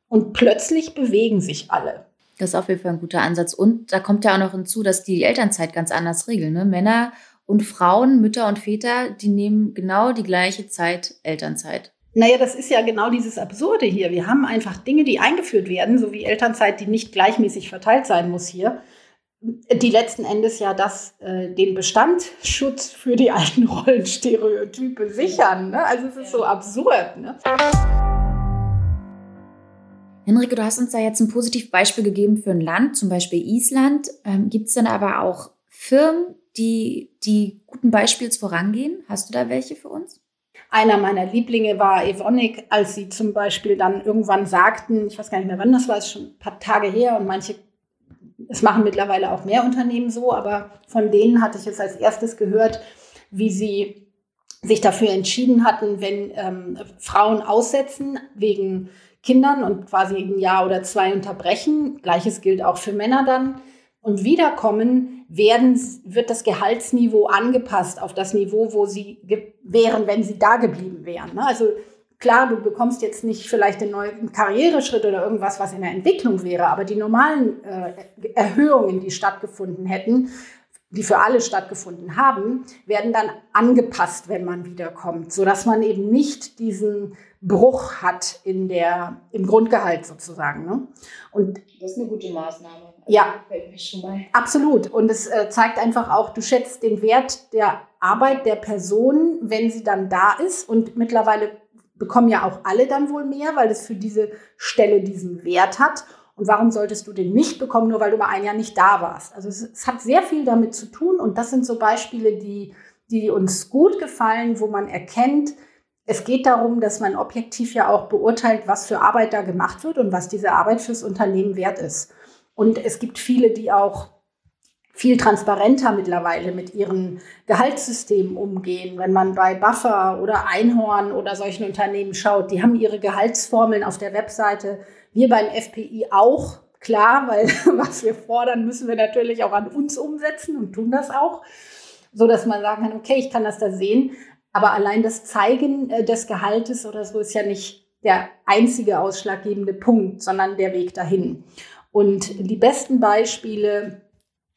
Speaker 3: Und plötzlich bewegen sich alle.
Speaker 1: Das ist auf jeden Fall ein guter Ansatz. Und da kommt ja auch noch hinzu, dass die, Elternzeit ganz anders regeln. Ne? Männer und Frauen, Mütter und Väter, die nehmen genau die gleiche Zeit Elternzeit.
Speaker 3: Naja, das ist ja genau dieses Absurde hier. Wir haben einfach Dinge, die eingeführt werden, so wie Elternzeit, die nicht gleichmäßig verteilt sein muss hier, die letzten Endes ja das, äh, den Bestandsschutz für die alten Rollenstereotype sichern. Ne? Also es ist so absurd. Ne?
Speaker 1: Henrike, du hast uns da jetzt ein Positivbeispiel gegeben für ein Land, zum Beispiel Island. Ähm, Gibt es denn aber auch Firmen, die, die guten Beispiels vorangehen? Hast du da welche für uns?
Speaker 3: Einer meiner Lieblinge war Evonik, als sie zum Beispiel dann irgendwann sagten, ich weiß gar nicht mehr wann das war, ist schon ein paar Tage her und manche, es machen mittlerweile auch mehr Unternehmen so, aber von denen hatte ich jetzt als erstes gehört, wie sie sich dafür entschieden hatten, wenn ähm, Frauen aussetzen wegen Kindern und quasi ein Jahr oder zwei unterbrechen. Gleiches gilt auch für Männer dann. Und wiederkommen, werden, wird das Gehaltsniveau angepasst auf das Niveau, wo sie wären, wenn sie da geblieben wären. Ne? Also klar, du bekommst jetzt nicht vielleicht den neuen Karriereschritt oder irgendwas, was in der Entwicklung wäre, aber die normalen äh, Erhöhungen, die stattgefunden hätten, die für alle stattgefunden haben, werden dann angepasst, wenn man wiederkommt, sodass man eben nicht diesen Bruch hat in der, im Grundgehalt sozusagen. Ne?
Speaker 1: Und das ist eine gute Maßnahme.
Speaker 3: Ja, absolut. Und es äh, zeigt einfach auch, du schätzt den Wert der Arbeit der Person, wenn sie dann da ist. Und mittlerweile bekommen ja auch alle dann wohl mehr, weil es für diese Stelle diesen Wert hat. Und warum solltest du den nicht bekommen, nur weil du mal ein Jahr nicht da warst? Also es, es hat sehr viel damit zu tun. Und das sind so Beispiele, die, die uns gut gefallen, wo man erkennt, es geht darum, dass man objektiv ja auch beurteilt, was für Arbeit da gemacht wird und was diese Arbeit fürs Unternehmen wert ist. Und es gibt viele, die auch viel transparenter mittlerweile mit ihren Gehaltssystemen umgehen. Wenn man bei Buffer oder Einhorn oder solchen Unternehmen schaut, die haben ihre Gehaltsformeln auf der Webseite. Wir beim FPI auch, klar, weil was wir fordern, müssen wir natürlich auch an uns umsetzen und tun das auch, so dass man sagen kann, okay, ich kann das da sehen, aber allein das Zeigen äh, des Gehaltes oder so ist ja nicht der einzige ausschlaggebende Punkt, sondern der Weg dahin. Und die besten Beispiele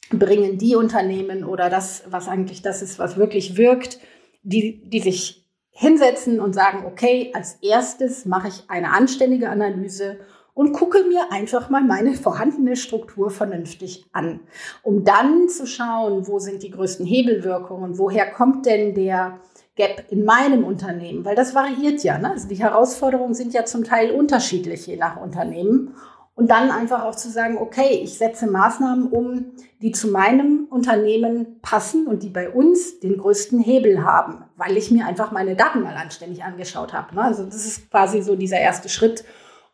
Speaker 3: bringen die Unternehmen oder das, was eigentlich das ist, was wirklich wirkt, die, die sich hinsetzen und sagen, okay, als erstes mache ich eine anständige Analyse und gucke mir einfach mal meine vorhandene Struktur vernünftig an, um dann zu schauen, wo sind die größten Hebelwirkungen, woher kommt denn der Gap in meinem Unternehmen, weil das variiert ja. Ne? Also die Herausforderungen sind ja zum Teil unterschiedlich je nach Unternehmen. Und dann einfach auch zu sagen, okay, ich setze Maßnahmen um, die zu meinem Unternehmen passen und die bei uns den größten Hebel haben, weil ich mir einfach meine Daten mal anständig angeschaut habe. Ne? Also das ist quasi so dieser erste Schritt.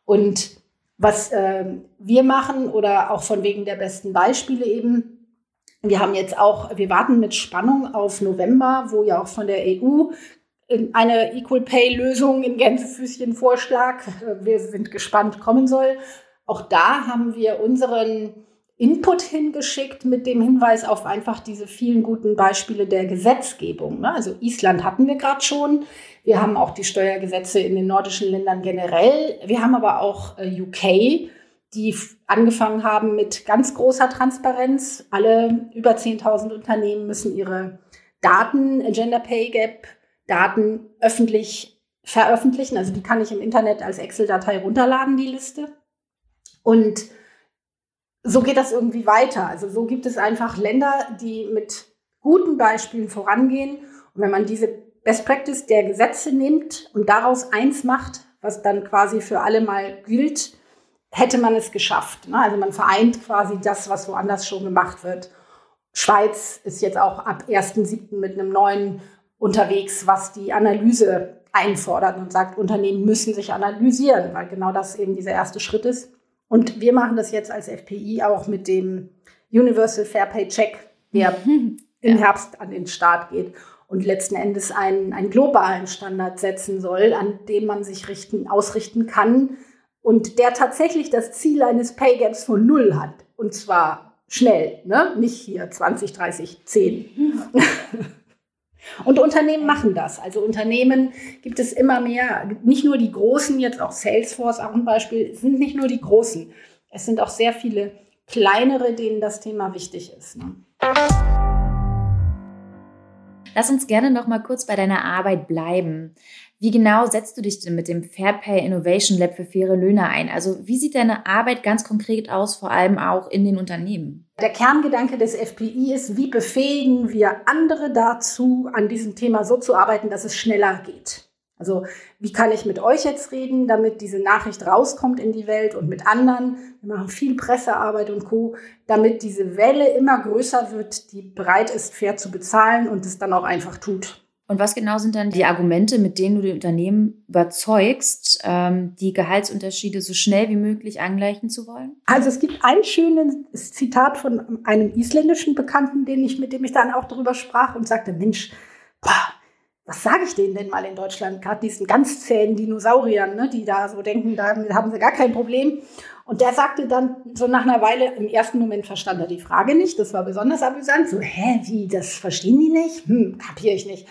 Speaker 3: Und was äh, wir machen oder auch von wegen der besten Beispiele eben, wir haben jetzt auch, wir warten mit Spannung auf November, wo ja auch von der EU eine Equal Pay Lösung in Gänsefüßchen Vorschlag, wir sind gespannt, kommen soll. Auch da haben wir unseren Input hingeschickt mit dem Hinweis auf einfach diese vielen guten Beispiele der Gesetzgebung. Ne? Also Island hatten wir gerade schon. Wir haben auch die Steuergesetze in den nordischen Ländern generell. Wir haben aber auch äh, UK, die angefangen haben mit ganz großer Transparenz. Alle über 10.000 Unternehmen müssen ihre Daten, Gender Pay Gap, Daten öffentlich veröffentlichen. Also die kann ich im Internet als Excel-Datei runterladen, die Liste. Und so geht das irgendwie weiter. Also so gibt es einfach Länder, die mit guten Beispielen vorangehen. Und wenn man diese Best Practice der Gesetze nimmt und daraus eins macht, was dann quasi für alle mal gilt, hätte man es geschafft. Ne? Also man vereint quasi das, was woanders schon gemacht wird. Schweiz ist jetzt auch ab 1.7. mit einem neuen unterwegs, was die Analyse einfordert und sagt, Unternehmen müssen sich analysieren, weil genau das eben dieser erste Schritt ist. Und wir machen das jetzt als FPI auch mit dem Universal Fair Pay Check, der mhm. im Herbst an den Start geht und letzten Endes einen, einen globalen Standard setzen soll, an dem man sich richten, ausrichten kann, und der tatsächlich das Ziel eines Pay Gaps von null hat. Und zwar schnell, ne? nicht hier 20, 30, 10. Und Unternehmen machen das. Also Unternehmen gibt es immer mehr, nicht nur die Großen, jetzt auch Salesforce, auch ein Beispiel, sind nicht nur die Großen. Es sind auch sehr viele kleinere, denen das Thema wichtig ist. Ne?
Speaker 1: Lass uns gerne noch mal kurz bei deiner Arbeit bleiben. Wie genau setzt du dich denn mit dem Fair Pay Innovation Lab für faire Löhne ein? Also wie sieht deine Arbeit ganz konkret aus, vor allem auch in den Unternehmen?
Speaker 3: Der Kerngedanke des FPI ist, wie befähigen wir andere dazu, an diesem Thema so zu arbeiten, dass es schneller geht. Also wie kann ich mit euch jetzt reden, damit diese Nachricht rauskommt in die Welt und mit anderen. Wir machen viel Pressearbeit und Co, damit diese Welle immer größer wird, die bereit ist, fair zu bezahlen und es dann auch einfach tut.
Speaker 1: Und was genau sind dann die Argumente, mit denen du die Unternehmen überzeugst, ähm, die Gehaltsunterschiede so schnell wie möglich angleichen zu wollen?
Speaker 3: Also es gibt ein schönes Zitat von einem isländischen Bekannten, den ich, mit dem ich dann auch darüber sprach und sagte, Mensch, boah, was sage ich denen denn mal in Deutschland? Gerade diesen ganz zähen Dinosauriern, ne, die da so denken, da haben sie gar kein Problem. Und der sagte dann so nach einer Weile, im ersten Moment verstand er die Frage nicht. Das war besonders amüsant. So, hä, wie, das verstehen die nicht? Hm, kapiere ich nicht.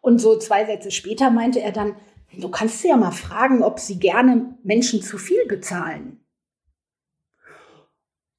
Speaker 3: Und so zwei Sätze später meinte er dann, du kannst sie ja mal fragen, ob sie gerne Menschen zu viel bezahlen.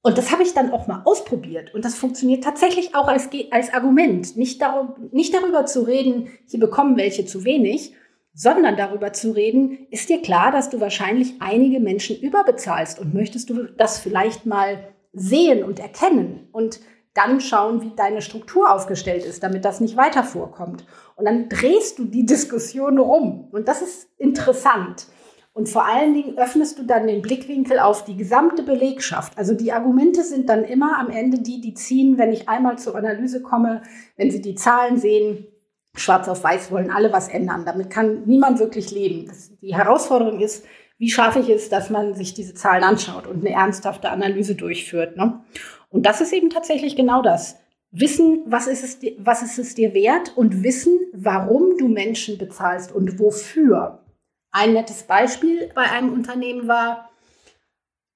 Speaker 3: Und das habe ich dann auch mal ausprobiert. Und das funktioniert tatsächlich auch als, als Argument. Nicht, darum, nicht darüber zu reden, hier bekommen welche zu wenig, sondern darüber zu reden, ist dir klar, dass du wahrscheinlich einige Menschen überbezahlst und möchtest du das vielleicht mal sehen und erkennen und dann schauen, wie deine Struktur aufgestellt ist, damit das nicht weiter vorkommt. Und dann drehst du die Diskussion rum. Und das ist interessant. Und vor allen Dingen öffnest du dann den Blickwinkel auf die gesamte Belegschaft. Also die Argumente sind dann immer am Ende die, die ziehen, wenn ich einmal zur Analyse komme, wenn sie die Zahlen sehen, schwarz auf weiß wollen alle was ändern. Damit kann niemand wirklich leben. Das, die Herausforderung ist, wie schaffe ich es, dass man sich diese Zahlen anschaut und eine ernsthafte Analyse durchführt. Ne? Und das ist eben tatsächlich genau das. Wissen, was ist, es, was ist es dir wert und wissen, warum du Menschen bezahlst und wofür. Ein nettes Beispiel bei einem Unternehmen war,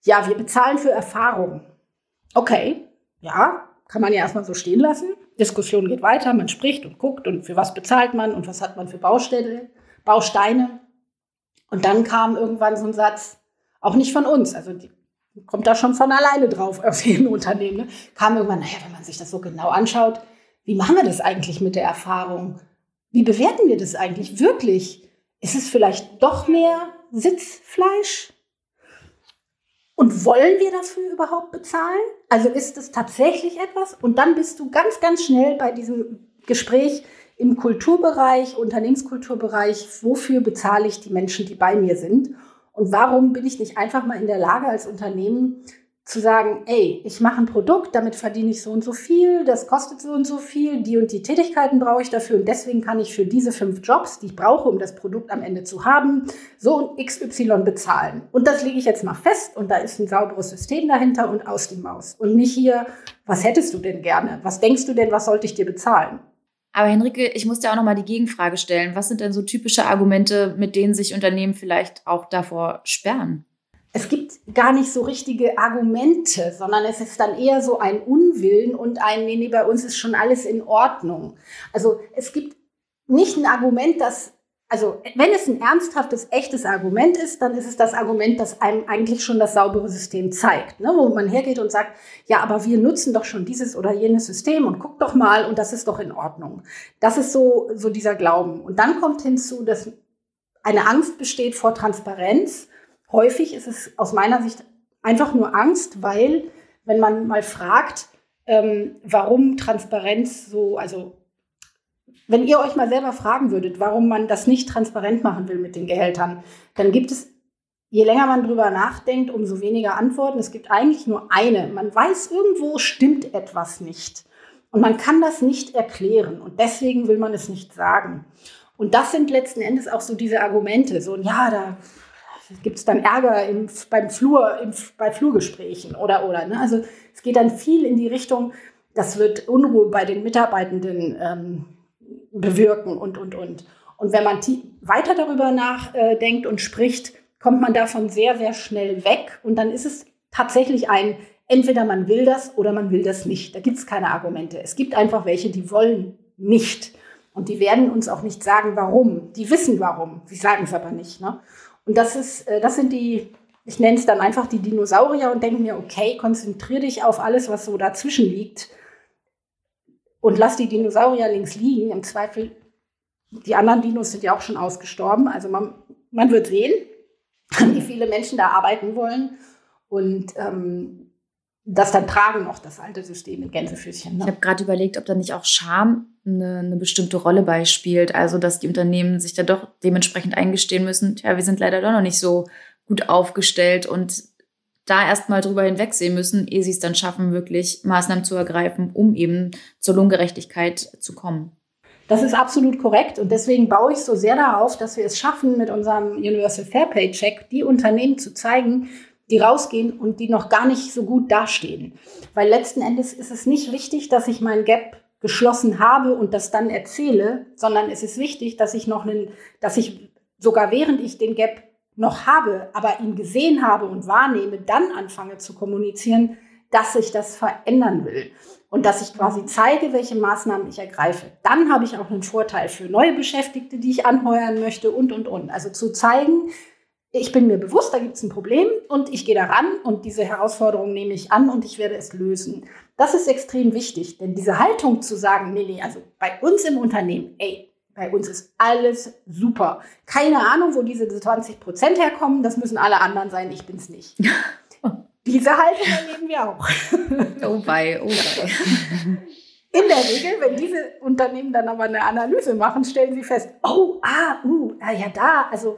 Speaker 3: ja, wir bezahlen für Erfahrung. Okay, ja, kann man ja erstmal so stehen lassen. Diskussion geht weiter, man spricht und guckt und für was bezahlt man und was hat man für Baustelle, Bausteine. Und dann kam irgendwann so ein Satz, auch nicht von uns, also die kommt da schon von alleine drauf auf jedem Unternehmen. Ne? Kam irgendwann, naja, wenn man sich das so genau anschaut, wie machen wir das eigentlich mit der Erfahrung? Wie bewerten wir das eigentlich wirklich? Ist es vielleicht doch mehr Sitzfleisch? Und wollen wir dafür überhaupt bezahlen? Also ist es tatsächlich etwas? Und dann bist du ganz, ganz schnell bei diesem Gespräch im Kulturbereich, Unternehmenskulturbereich, wofür bezahle ich die Menschen, die bei mir sind? Und warum bin ich nicht einfach mal in der Lage als Unternehmen zu sagen, ey, ich mache ein Produkt, damit verdiene ich so und so viel, das kostet so und so viel, die und die Tätigkeiten brauche ich dafür und deswegen kann ich für diese fünf Jobs, die ich brauche, um das Produkt am Ende zu haben, so ein XY bezahlen. Und das lege ich jetzt mal fest und da ist ein sauberes System dahinter und aus die Maus. Und nicht hier, was hättest du denn gerne? Was denkst du denn, was sollte ich dir bezahlen?
Speaker 1: Aber Henrike, ich muss dir auch nochmal die Gegenfrage stellen. Was sind denn so typische Argumente, mit denen sich Unternehmen vielleicht auch davor sperren?
Speaker 3: es gibt gar nicht so richtige Argumente, sondern es ist dann eher so ein Unwillen und ein, nee, nee, bei uns ist schon alles in Ordnung. Also es gibt nicht ein Argument, das, also wenn es ein ernsthaftes, echtes Argument ist, dann ist es das Argument, das einem eigentlich schon das saubere System zeigt, ne? wo man hergeht und sagt, ja, aber wir nutzen doch schon dieses oder jenes System und guck doch mal und das ist doch in Ordnung. Das ist so, so dieser Glauben. Und dann kommt hinzu, dass eine Angst besteht vor Transparenz häufig ist es aus meiner Sicht einfach nur Angst, weil wenn man mal fragt, ähm, warum Transparenz so, also wenn ihr euch mal selber fragen würdet, warum man das nicht transparent machen will mit den Gehältern, dann gibt es, je länger man drüber nachdenkt, umso weniger Antworten. Es gibt eigentlich nur eine. Man weiß, irgendwo stimmt etwas nicht. Und man kann das nicht erklären. Und deswegen will man es nicht sagen. Und das sind letzten Endes auch so diese Argumente. So, ja, da gibt es dann Ärger im, beim Flur, im, bei Flurgesprächen oder oder. Ne? Also es geht dann viel in die Richtung, das wird Unruhe bei den Mitarbeitenden ähm, bewirken und und und. Und wenn man weiter darüber nachdenkt und spricht, kommt man davon sehr, sehr schnell weg. Und dann ist es tatsächlich ein, entweder man will das oder man will das nicht. Da gibt es keine Argumente. Es gibt einfach welche, die wollen nicht. Und die werden uns auch nicht sagen, warum. Die wissen warum. Sie sagen es aber nicht. Ne? Und das ist, äh, das sind die, ich nenne es dann einfach die Dinosaurier und denke mir, okay, konzentriere dich auf alles, was so dazwischen liegt und lass die Dinosaurier links liegen. Im Zweifel, die anderen Dinos sind ja auch schon ausgestorben. Also man, man wird sehen, wie viele Menschen da arbeiten wollen. Und ähm, das dann tragen noch das alte System mit Gänsefüßchen.
Speaker 1: Ne? Ich habe gerade überlegt, ob da nicht auch Scham eine, eine, bestimmte Rolle beispielt. Also, dass die Unternehmen sich da doch dementsprechend eingestehen müssen, ja, wir sind leider doch noch nicht so gut aufgestellt und da erstmal drüber hinwegsehen müssen, ehe sie es dann schaffen, wirklich Maßnahmen zu ergreifen, um eben zur Lohngerechtigkeit zu kommen.
Speaker 3: Das ist absolut korrekt und deswegen baue ich so sehr darauf, dass wir es schaffen, mit unserem Universal Fair Pay Check die Unternehmen zu zeigen, die rausgehen und die noch gar nicht so gut dastehen. Weil letzten Endes ist es nicht wichtig, dass ich mein Gap geschlossen habe und das dann erzähle, sondern es ist wichtig, dass ich noch einen, dass ich sogar während ich den Gap noch habe, aber ihn gesehen habe und wahrnehme, dann anfange zu kommunizieren, dass ich das verändern will und dass ich quasi zeige, welche Maßnahmen ich ergreife. Dann habe ich auch einen Vorteil für neue Beschäftigte, die ich anheuern möchte und, und, und. Also zu zeigen, ich bin mir bewusst, da gibt es ein Problem und ich gehe daran und diese Herausforderung nehme ich an und ich werde es lösen. Das ist extrem wichtig, denn diese Haltung zu sagen, nee, nee, also bei uns im Unternehmen, ey, bei uns ist alles super. Keine Ahnung, wo diese 20 Prozent herkommen, das müssen alle anderen sein, ich bin's nicht. diese Haltung erleben wir auch.
Speaker 1: Oh bei, oh bei.
Speaker 3: In der Regel, wenn diese Unternehmen dann aber eine Analyse machen, stellen sie fest, oh, ah, uh, ah, ja, da, also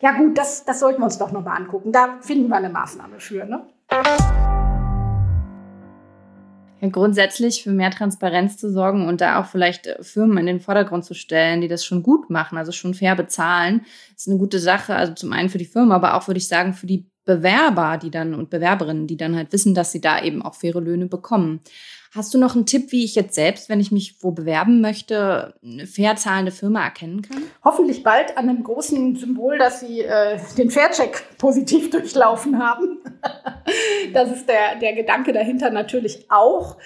Speaker 3: ja gut, das, das sollten wir uns doch nochmal angucken. Da finden wir eine Maßnahme für. Ne?
Speaker 2: Ja, grundsätzlich für mehr Transparenz zu sorgen und da auch vielleicht äh, Firmen in den Vordergrund zu stellen, die das schon gut machen, also schon fair bezahlen, ist eine gute Sache. Also zum einen für die Firma, aber auch würde ich sagen für die Bewerber, die dann und Bewerberinnen, die dann halt wissen, dass sie da eben auch faire Löhne bekommen. Hast du noch einen Tipp, wie ich jetzt selbst, wenn ich mich wo bewerben möchte, eine fair zahlende Firma erkennen kann?
Speaker 3: Hoffentlich bald an einem großen Symbol, dass Sie äh, den Faircheck positiv durchlaufen haben. das ist der, der Gedanke dahinter natürlich auch.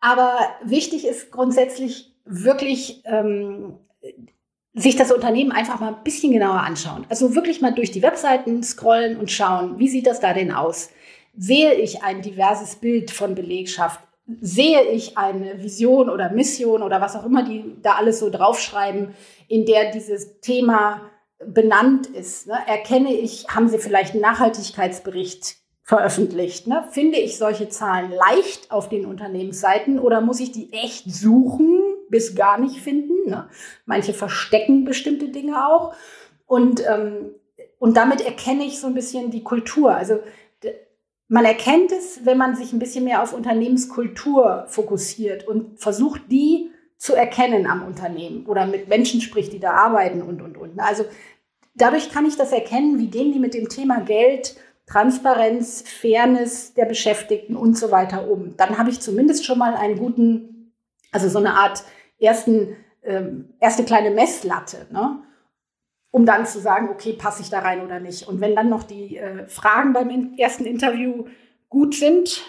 Speaker 3: Aber wichtig ist grundsätzlich wirklich ähm, sich das Unternehmen einfach mal ein bisschen genauer anschauen. Also wirklich mal durch die Webseiten scrollen und schauen, wie sieht das da denn aus? Sehe ich ein diverses Bild von Belegschaft? Sehe ich eine Vision oder Mission oder was auch immer die da alles so draufschreiben, in der dieses Thema benannt ist. Ne? Erkenne ich, haben Sie vielleicht einen Nachhaltigkeitsbericht veröffentlicht. Ne? Finde ich solche Zahlen leicht auf den Unternehmensseiten oder muss ich die echt suchen, bis gar nicht finden? Ne? Manche verstecken bestimmte Dinge auch. Und, ähm, und damit erkenne ich so ein bisschen die Kultur. Also man erkennt es, wenn man sich ein bisschen mehr auf Unternehmenskultur fokussiert und versucht, die zu erkennen am Unternehmen oder mit Menschen spricht, die da arbeiten und, und, und. Also dadurch kann ich das erkennen, wie gehen die mit dem Thema Geld, Transparenz, Fairness der Beschäftigten und so weiter um. Dann habe ich zumindest schon mal einen guten, also so eine Art ersten, ähm, erste kleine Messlatte. Ne? Um dann zu sagen, okay, passe ich da rein oder nicht. Und wenn dann noch die äh, Fragen beim ersten Interview gut sind,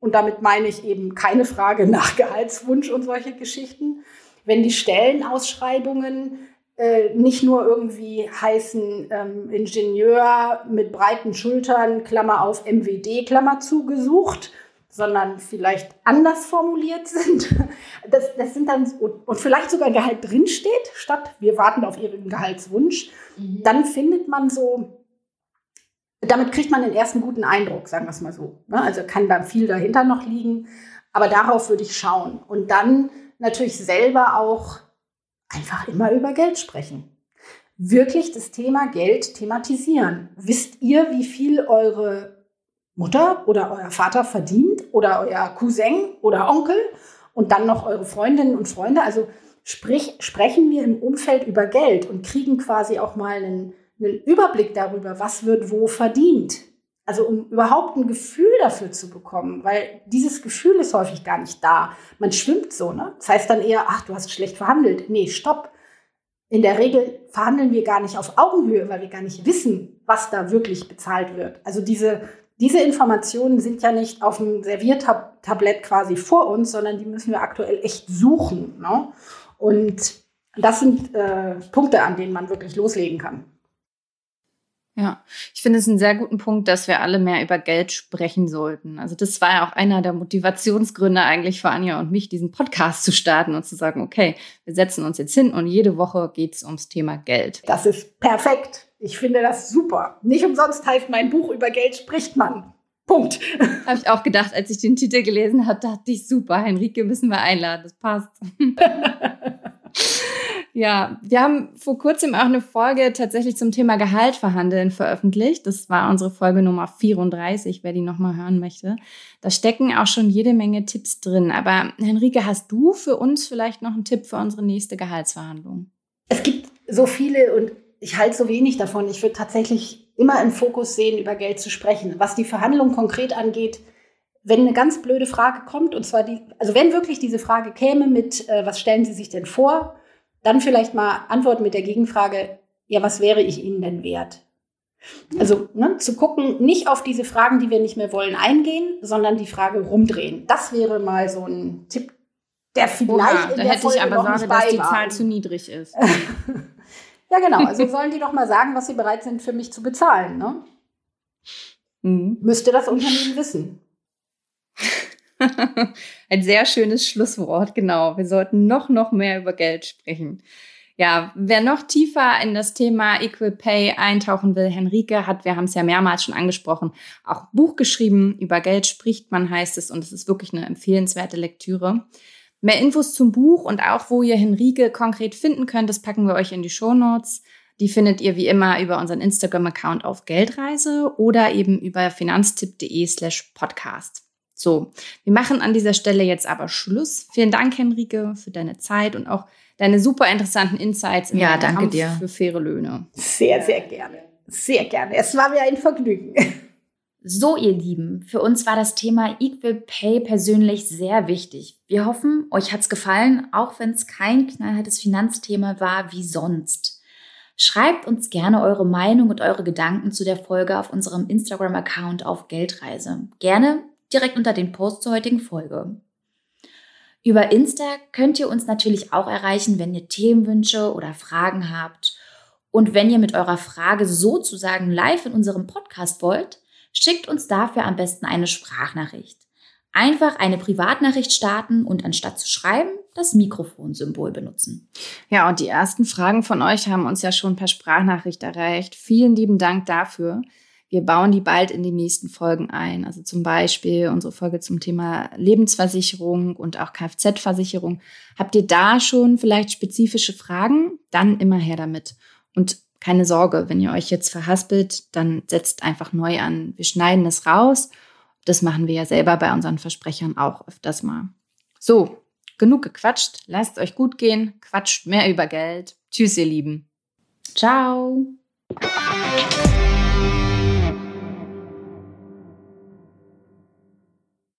Speaker 3: und damit meine ich eben keine Frage nach Gehaltswunsch und solche Geschichten, wenn die Stellenausschreibungen äh, nicht nur irgendwie heißen ähm, Ingenieur mit breiten Schultern, Klammer auf MWD, Klammer zugesucht, sondern vielleicht anders formuliert sind. Das, das sind dann, und vielleicht sogar Gehalt drinsteht, statt wir warten auf ihren Gehaltswunsch, mhm. dann findet man so, damit kriegt man den ersten guten Eindruck, sagen wir es mal so. Ne? Also kann da viel dahinter noch liegen, aber darauf würde ich schauen. Und dann natürlich selber auch einfach immer über Geld sprechen. Wirklich das Thema Geld thematisieren. Wisst ihr, wie viel eure Mutter oder euer Vater verdient oder euer Cousin oder Onkel und dann noch eure Freundinnen und Freunde. Also sprich, sprechen wir im Umfeld über Geld und kriegen quasi auch mal einen, einen Überblick darüber, was wird wo verdient. Also um überhaupt ein Gefühl dafür zu bekommen, weil dieses Gefühl ist häufig gar nicht da. Man schwimmt so, ne? Das heißt dann eher, ach, du hast schlecht verhandelt. Nee, stopp. In der Regel verhandeln wir gar nicht auf Augenhöhe, weil wir gar nicht wissen, was da wirklich bezahlt wird. Also diese diese Informationen sind ja nicht auf dem Serviertablett quasi vor uns, sondern die müssen wir aktuell echt suchen. Ne? Und das sind äh, Punkte, an denen man wirklich loslegen kann.
Speaker 2: Ja, ich finde es einen sehr guten Punkt, dass wir alle mehr über Geld sprechen sollten. Also das war ja auch einer der Motivationsgründe eigentlich für Anja und mich, diesen Podcast zu starten und zu sagen, okay, wir setzen uns jetzt hin und jede Woche geht es ums Thema Geld.
Speaker 3: Das ist perfekt. Ich finde das super. Nicht umsonst heißt mein Buch über Geld spricht man. Punkt.
Speaker 2: Habe ich auch gedacht, als ich den Titel gelesen habe, dachte ich, super, Henrike müssen wir einladen, das passt. ja, wir haben vor kurzem auch eine Folge tatsächlich zum Thema Gehalt verhandeln veröffentlicht. Das war unsere Folge Nummer 34, wer die nochmal hören möchte. Da stecken auch schon jede Menge Tipps drin. Aber Henrike, hast du für uns vielleicht noch einen Tipp für unsere nächste Gehaltsverhandlung?
Speaker 3: Es gibt so viele und ich halte so wenig davon. Ich würde tatsächlich immer im Fokus sehen, über Geld zu sprechen. Was die Verhandlung konkret angeht, wenn eine ganz blöde Frage kommt, und zwar die, also wenn wirklich diese Frage käme mit, äh, was stellen Sie sich denn vor, dann vielleicht mal antworten mit der Gegenfrage, ja, was wäre ich Ihnen denn wert? Also ne, zu gucken, nicht auf diese Fragen, die wir nicht mehr wollen, eingehen, sondern die Frage rumdrehen. Das wäre mal so ein Tipp, der vielleicht
Speaker 2: Oha, in da der hätte Folge ich aber Sorge, dass die Zahl zu niedrig ist.
Speaker 3: Ja, genau. Also sollen die doch mal sagen, was sie bereit sind, für mich zu bezahlen. Ne? Mhm. Müsste das Unternehmen wissen.
Speaker 2: Ein sehr schönes Schlusswort, genau. Wir sollten noch, noch mehr über Geld sprechen. Ja, wer noch tiefer in das Thema Equal Pay eintauchen will, Henrike hat, wir haben es ja mehrmals schon angesprochen, auch Buch geschrieben. Über Geld spricht man, heißt es, und es ist wirklich eine empfehlenswerte Lektüre. Mehr Infos zum Buch und auch, wo ihr Henrike konkret finden könnt, das packen wir euch in die Show Notes. Die findet ihr wie immer über unseren Instagram-Account auf Geldreise oder eben über finanztipp.de slash podcast. So, wir machen an dieser Stelle jetzt aber Schluss. Vielen Dank, Henrike, für deine Zeit und auch deine super interessanten Insights
Speaker 1: in ja, danke Kampf dir.
Speaker 2: für faire Löhne.
Speaker 3: Sehr, sehr gerne. Sehr gerne. Es war mir ein Vergnügen.
Speaker 1: So, ihr Lieben, für uns war das Thema Equal Pay persönlich sehr wichtig. Wir hoffen, euch hat's gefallen, auch wenn es kein knallhartes Finanzthema war wie sonst. Schreibt uns gerne eure Meinung und eure Gedanken zu der Folge auf unserem Instagram-Account auf Geldreise. Gerne direkt unter den Post zur heutigen Folge. Über Insta könnt ihr uns natürlich auch erreichen, wenn ihr Themenwünsche oder Fragen habt. Und wenn ihr mit eurer Frage sozusagen live in unserem Podcast wollt, Schickt uns dafür am besten eine Sprachnachricht. Einfach eine Privatnachricht starten und anstatt zu schreiben, das Mikrofonsymbol benutzen.
Speaker 2: Ja, und die ersten Fragen von euch haben uns ja schon per Sprachnachricht erreicht. Vielen lieben Dank dafür. Wir bauen die bald in die nächsten Folgen ein. Also zum Beispiel unsere Folge zum Thema Lebensversicherung und auch Kfz-Versicherung. Habt ihr da schon vielleicht spezifische Fragen? Dann immer her damit. Und keine Sorge, wenn ihr euch jetzt verhaspelt, dann setzt einfach neu an. Wir schneiden es raus. Das machen wir ja selber bei unseren Versprechern auch öfters mal. So, genug gequatscht. Lasst euch gut gehen. Quatscht mehr über Geld. Tschüss, ihr Lieben.
Speaker 1: Ciao.